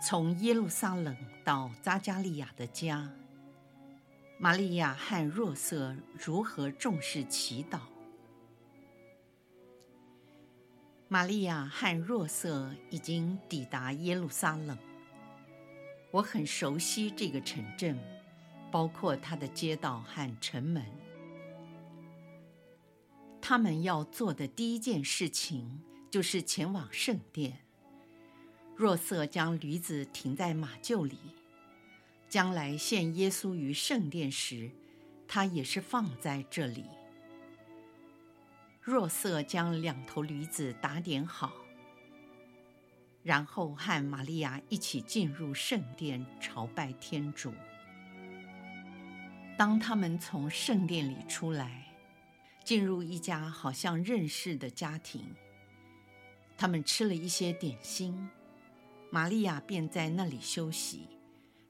从耶路撒冷到扎加利亚的家，玛利亚和若瑟如何重视祈祷？玛利亚和若瑟已经抵达耶路撒冷。我很熟悉这个城镇，包括它的街道和城门。他们要做的第一件事情就是前往圣殿。若瑟将驴子停在马厩里，将来献耶稣于圣殿时，他也是放在这里。若瑟将两头驴子打点好，然后和玛利亚一起进入圣殿朝拜天主。当他们从圣殿里出来，进入一家好像认识的家庭，他们吃了一些点心。玛利亚便在那里休息，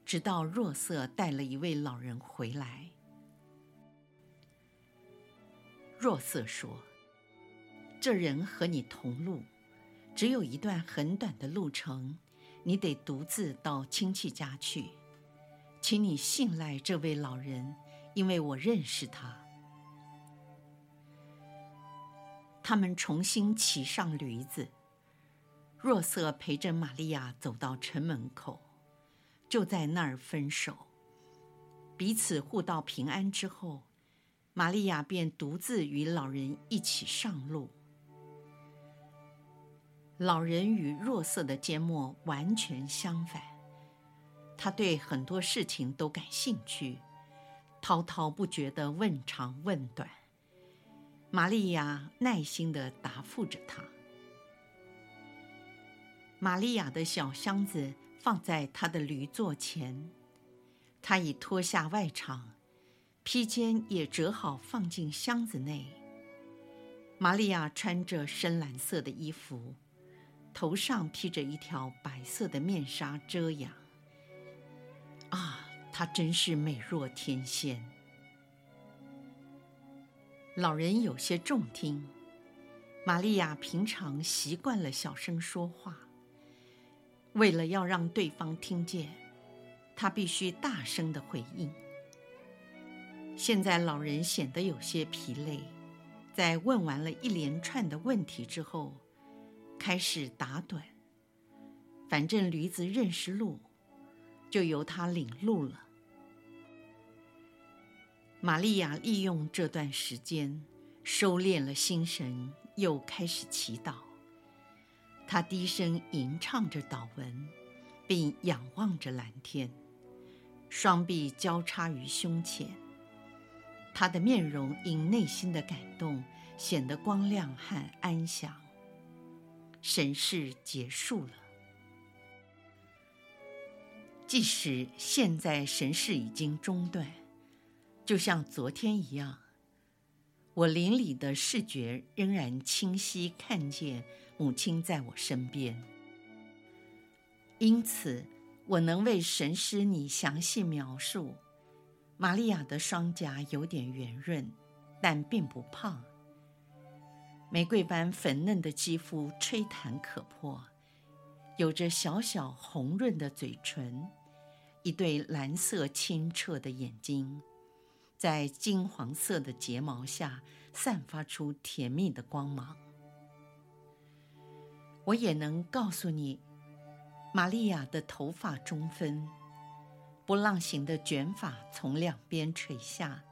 直到若瑟带了一位老人回来。若瑟说：“这人和你同路，只有一段很短的路程，你得独自到亲戚家去，请你信赖这位老人，因为我认识他。”他们重新骑上驴子。若瑟陪着玛利亚走到城门口，就在那儿分手，彼此互道平安之后，玛利亚便独自与老人一起上路。老人与若瑟的缄默完全相反，他对很多事情都感兴趣，滔滔不绝地问长问短，玛利亚耐心地答复着他。玛利亚的小箱子放在她的驴座前，她已脱下外裳，披肩也折好放进箱子内。玛利亚穿着深蓝色的衣服，头上披着一条白色的面纱遮阳。啊，她真是美若天仙。老人有些重听，玛利亚平常习惯了小声说话。为了要让对方听见，他必须大声地回应。现在老人显得有些疲累，在问完了一连串的问题之后，开始打盹。反正驴子认识路，就由他领路了。玛利亚利用这段时间收敛了心神，又开始祈祷。他低声吟唱着祷文，并仰望着蓝天，双臂交叉于胸前。他的面容因内心的感动显得光亮和安详。神事结束了，即使现在神事已经中断，就像昨天一样，我灵里的视觉仍然清晰看见。母亲在我身边，因此我能为神师你详细描述。玛利亚的双颊有点圆润，但并不胖。玫瑰般粉嫩的肌肤吹弹可破，有着小小红润的嘴唇，一对蓝色清澈的眼睛，在金黄色的睫毛下散发出甜蜜的光芒。我也能告诉你，玛利亚的头发中分，波浪形的卷发从两边垂下，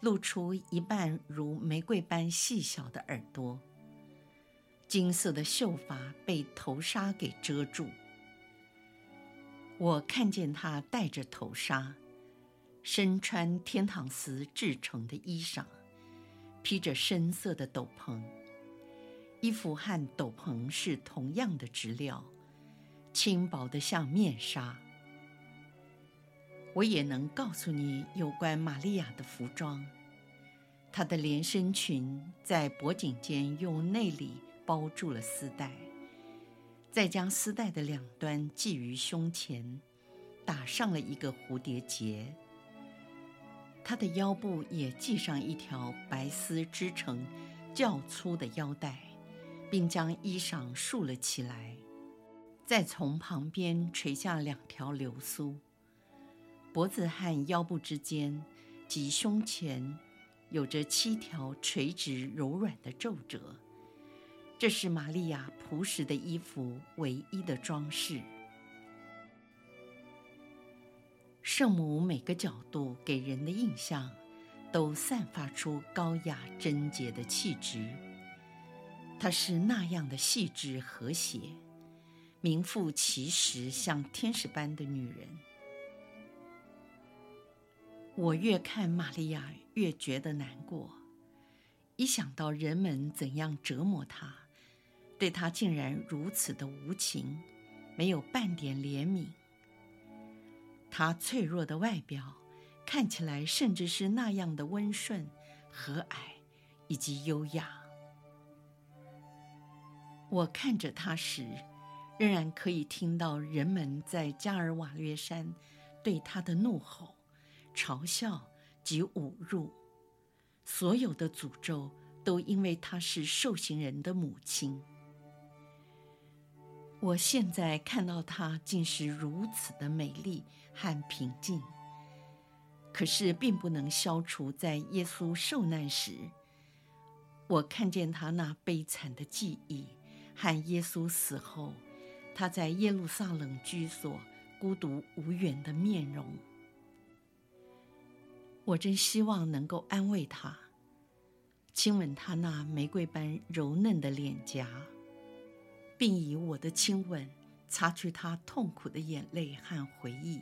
露出一半如玫瑰般细小的耳朵。金色的秀发被头纱给遮住。我看见她戴着头纱，身穿天堂丝制成的衣裳，披着深色的斗篷。衣服和斗篷是同样的质料，轻薄得像面纱。我也能告诉你有关玛利亚的服装。她的连身裙在脖颈间用内里包住了丝带，再将丝带的两端系于胸前，打上了一个蝴蝶结。她的腰部也系上一条白丝织成较粗的腰带，并将衣裳束了起来，再从旁边垂下两条流苏。脖子和腰部之间及胸前，有着七条垂直柔软的皱褶，这是玛利亚朴实的衣服唯一的装饰。圣母每个角度给人的印象，都散发出高雅贞洁的气质。她是那样的细致和谐，名副其实像天使般的女人。我越看玛利亚，越觉得难过。一想到人们怎样折磨她，对她竟然如此的无情，没有半点怜悯。她脆弱的外表，看起来甚至是那样的温顺、和蔼以及优雅。我看着他时，仍然可以听到人们在加尔瓦略山对他的怒吼。嘲笑及侮辱，所有的诅咒都因为她是受刑人的母亲。我现在看到她竟是如此的美丽和平静，可是并不能消除在耶稣受难时，我看见她那悲惨的记忆，和耶稣死后，她在耶路撒冷居所孤独无援的面容。我真希望能够安慰她，亲吻她那玫瑰般柔嫩的脸颊，并以我的亲吻擦去她痛苦的眼泪和回忆。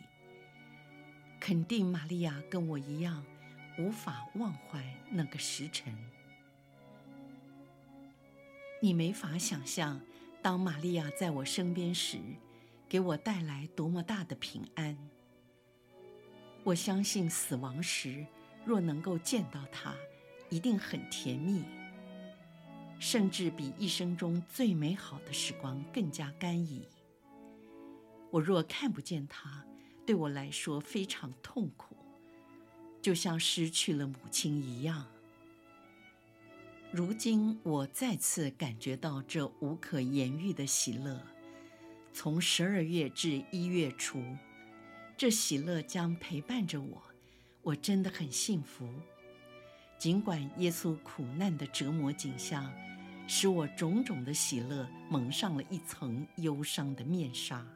肯定玛利亚跟我一样，无法忘怀那个时辰。你没法想象，当玛利亚在我身边时，给我带来多么大的平安。我相信死亡时，若能够见到他，一定很甜蜜，甚至比一生中最美好的时光更加甘飴。我若看不见他，对我来说非常痛苦，就像失去了母亲一样。如今我再次感觉到这无可言喻的喜乐，从十二月至一月初。这喜乐将陪伴着我，我真的很幸福。尽管耶稣苦难的折磨景象，使我种种的喜乐蒙上了一层忧伤的面纱。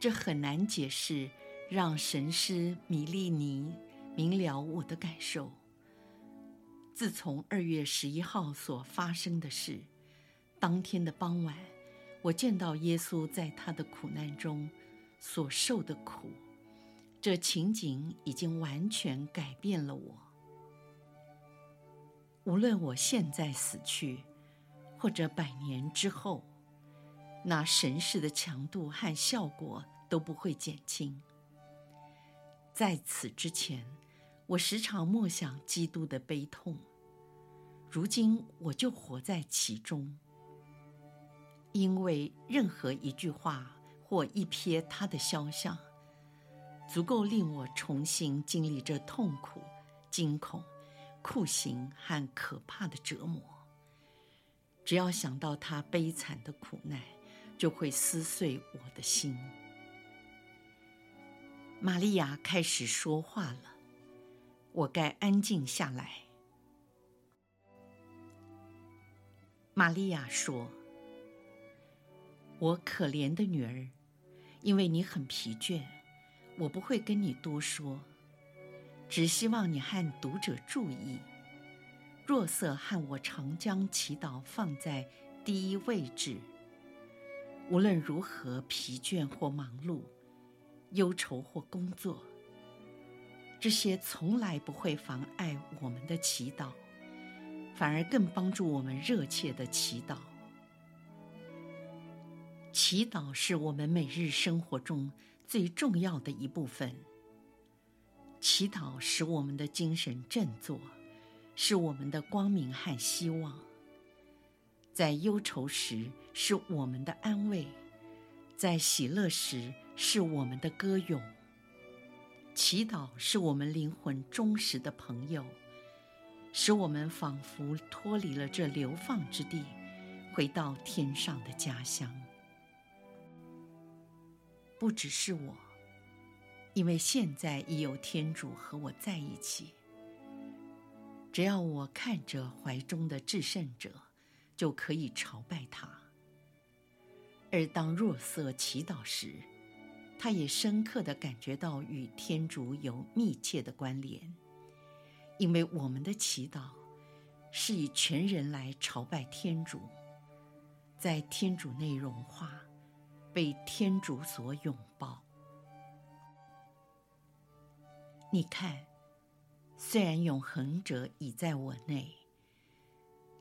这很难解释，让神师米利尼明了我的感受。自从二月十一号所发生的事，当天的傍晚，我见到耶稣在他的苦难中。所受的苦，这情景已经完全改变了我。无论我现在死去，或者百年之后，那神视的强度和效果都不会减轻。在此之前，我时常默想基督的悲痛，如今我就活在其中，因为任何一句话。或一瞥他的肖像，足够令我重新经历这痛苦、惊恐、酷刑和可怕的折磨。只要想到他悲惨的苦难，就会撕碎我的心。玛利亚开始说话了，我该安静下来。玛利亚说：“我可怜的女儿。”因为你很疲倦，我不会跟你多说，只希望你和读者注意，若瑟和我常将祈祷放在第一位置。无论如何疲倦或忙碌，忧愁或工作，这些从来不会妨碍我们的祈祷，反而更帮助我们热切的祈祷。祈祷是我们每日生活中最重要的一部分。祈祷使我们的精神振作，是我们的光明和希望。在忧愁时是我们的安慰，在喜乐时是我们的歌咏。祈祷是我们灵魂忠实的朋友，使我们仿佛脱离了这流放之地，回到天上的家乡。不只是我。因为现在已有天主和我在一起，只要我看着怀中的至圣者，就可以朝拜他。而当若瑟祈祷时，他也深刻地感觉到与天主有密切的关联，因为我们的祈祷是以全人来朝拜天主，在天主内融化，被天主所拥抱。你看，虽然永恒者已在我内，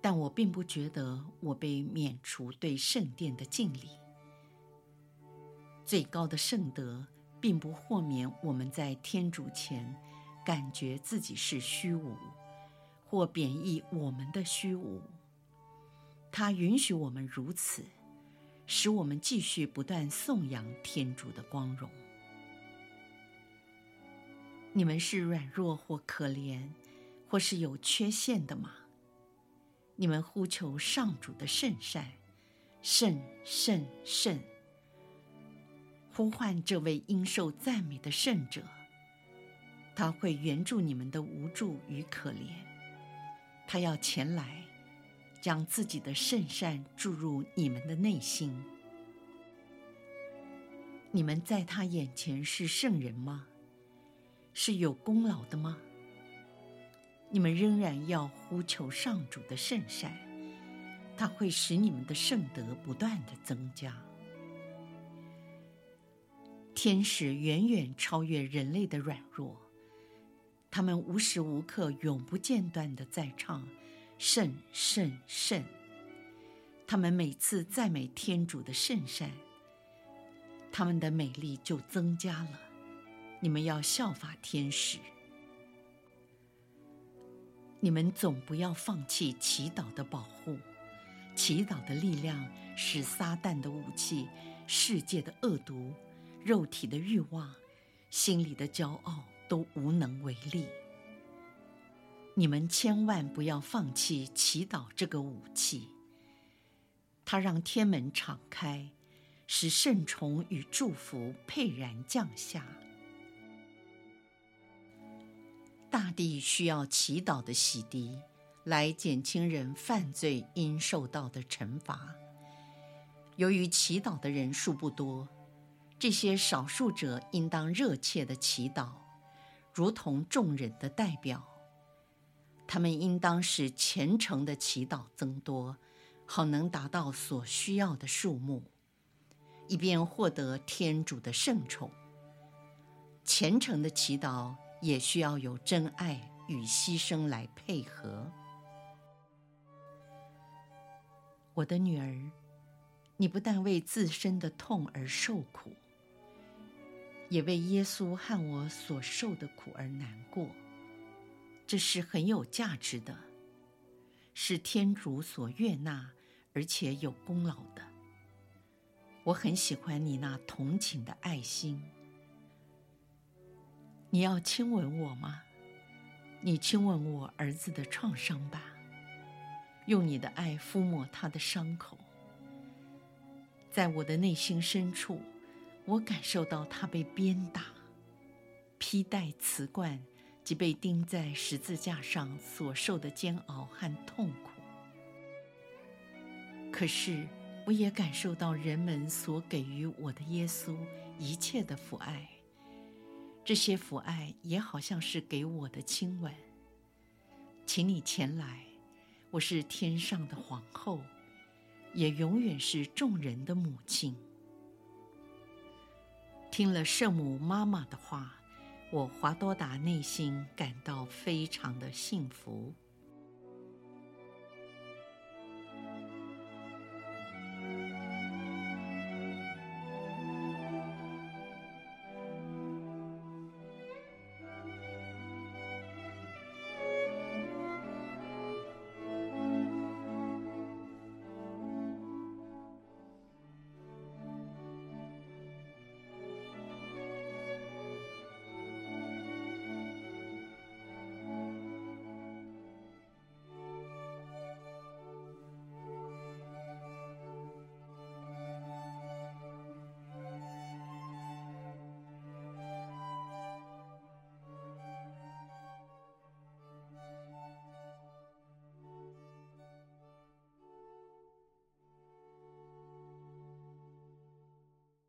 但我并不觉得我被免除对圣殿的敬礼。最高的圣德并不豁免我们在天主前感觉自己是虚无，或贬抑我们的虚无。它允许我们如此，使我们继续不断颂扬天主的光荣。你们是软弱或可怜，或是有缺陷的吗？你们呼求上主的圣善，圣圣圣，呼唤这位应受赞美的圣者，他会援助你们的无助与可怜，他要前来，将自己的圣善注入你们的内心。你们在他眼前是圣人吗？是有功劳的吗？你们仍然要呼求上主的圣善，他会使你们的圣德不断的增加。天使远远超越人类的软弱，他们无时无刻永不间断地在唱圣圣圣。他们每次赞美天主的圣善，他们的美丽就增加了。你们要效法天使。你们总不要放弃祈祷的保护。祈祷的力量使撒旦的武器、世界的恶毒、肉体的欲望、心里的骄傲都无能为力。你们千万不要放弃祈祷这个武器。它让天门敞开，使圣宠与祝福沛然降下。大地需要祈祷的洗涤，来减轻人犯罪应受到的惩罚。由于祈祷的人数不多，这些少数者应当热切地祈祷，如同众人的代表。他们应当使虔诚的祈祷增多，好能达到所需要的数目，以便获得天主的圣宠。虔诚的祈祷。也需要有真爱与牺牲来配合。我的女儿，你不但为自身的痛而受苦，也为耶稣和我所受的苦而难过。这是很有价值的，是天主所悦纳而且有功劳的。我很喜欢你那同情的爱心。你要亲吻我吗？你亲吻我儿子的创伤吧，用你的爱抚摸他的伤口。在我的内心深处，我感受到他被鞭打、披带、瓷冠及被钉在十字架上所受的煎熬和痛苦。可是，我也感受到人们所给予我的耶稣一切的父爱。这些父爱也好像是给我的亲吻，请你前来，我是天上的皇后，也永远是众人的母亲。听了圣母妈妈的话，我华多达内心感到非常的幸福。